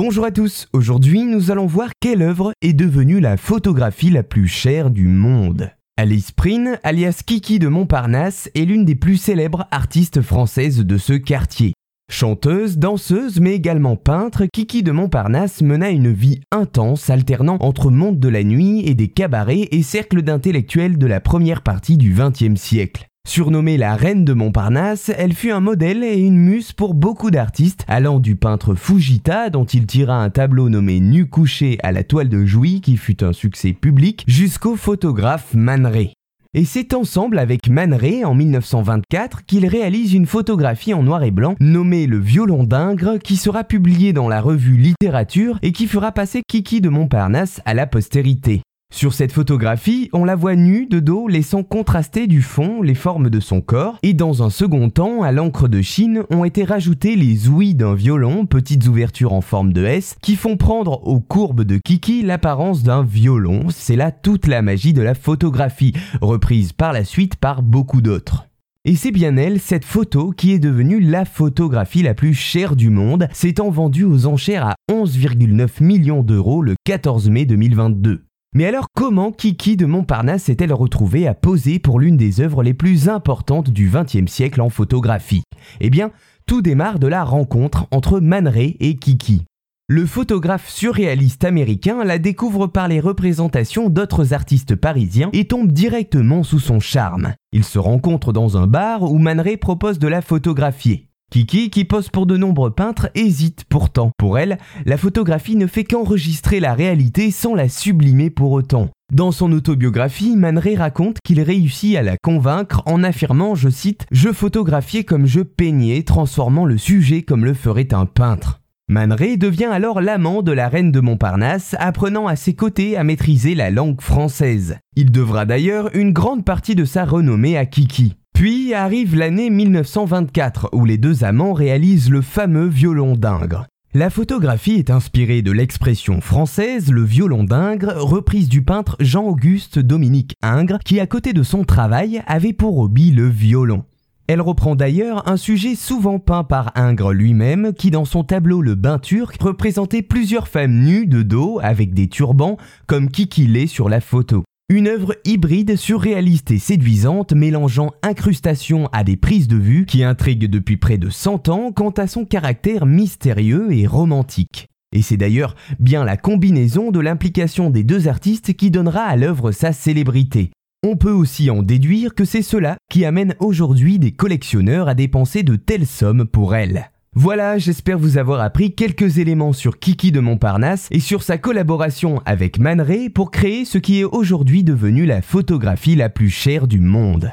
Bonjour à tous, aujourd'hui nous allons voir quelle œuvre est devenue la photographie la plus chère du monde. Alice Prin, alias Kiki de Montparnasse, est l'une des plus célèbres artistes françaises de ce quartier. Chanteuse, danseuse, mais également peintre, Kiki de Montparnasse mena une vie intense alternant entre monde de la nuit et des cabarets et cercles d'intellectuels de la première partie du XXe siècle. Surnommée la reine de Montparnasse, elle fut un modèle et une muse pour beaucoup d'artistes, allant du peintre Fujita, dont il tira un tableau nommé Nu couché à la toile de Jouy, qui fut un succès public, jusqu'au photographe Man Et c'est ensemble avec Man en 1924 qu'il réalise une photographie en noir et blanc nommée Le violon d'Ingres qui sera publiée dans la revue Littérature et qui fera passer Kiki de Montparnasse à la postérité. Sur cette photographie, on la voit nue de dos laissant contraster du fond les formes de son corps et dans un second temps, à l'encre de Chine, ont été rajoutées les ouïes d'un violon, petites ouvertures en forme de S, qui font prendre aux courbes de Kiki l'apparence d'un violon. C'est là toute la magie de la photographie, reprise par la suite par beaucoup d'autres. Et c'est bien elle, cette photo, qui est devenue la photographie la plus chère du monde, s'étant vendue aux enchères à 11,9 millions d'euros le 14 mai 2022. Mais alors comment Kiki de Montparnasse s'est-elle retrouvée à poser pour l'une des œuvres les plus importantes du XXe siècle en photographie? Eh bien, tout démarre de la rencontre entre Man et Kiki. Le photographe surréaliste américain la découvre par les représentations d'autres artistes parisiens et tombe directement sous son charme. Ils se rencontrent dans un bar où Man propose de la photographier. Kiki, qui pose pour de nombreux peintres, hésite pourtant. Pour elle, la photographie ne fait qu'enregistrer la réalité sans la sublimer pour autant. Dans son autobiographie, Man raconte qu'il réussit à la convaincre en affirmant, je cite, Je photographiais comme je peignais, transformant le sujet comme le ferait un peintre. Man devient alors l'amant de la reine de Montparnasse, apprenant à ses côtés à maîtriser la langue française. Il devra d'ailleurs une grande partie de sa renommée à Kiki. Puis arrive l'année 1924 où les deux amants réalisent le fameux violon d'Ingres. La photographie est inspirée de l'expression française le violon d'Ingres, reprise du peintre Jean-Auguste Dominique Ingres, qui à côté de son travail avait pour hobby le violon. Elle reprend d'ailleurs un sujet souvent peint par Ingres lui-même, qui dans son tableau Le Bain turc représentait plusieurs femmes nues de dos avec des turbans, comme Kiki l'est sur la photo. Une œuvre hybride, surréaliste et séduisante, mélangeant incrustation à des prises de vue qui intrigue depuis près de 100 ans quant à son caractère mystérieux et romantique. Et c'est d'ailleurs bien la combinaison de l'implication des deux artistes qui donnera à l'œuvre sa célébrité. On peut aussi en déduire que c'est cela qui amène aujourd'hui des collectionneurs à dépenser de telles sommes pour elle. Voilà, j'espère vous avoir appris quelques éléments sur Kiki de Montparnasse et sur sa collaboration avec Man pour créer ce qui est aujourd'hui devenu la photographie la plus chère du monde.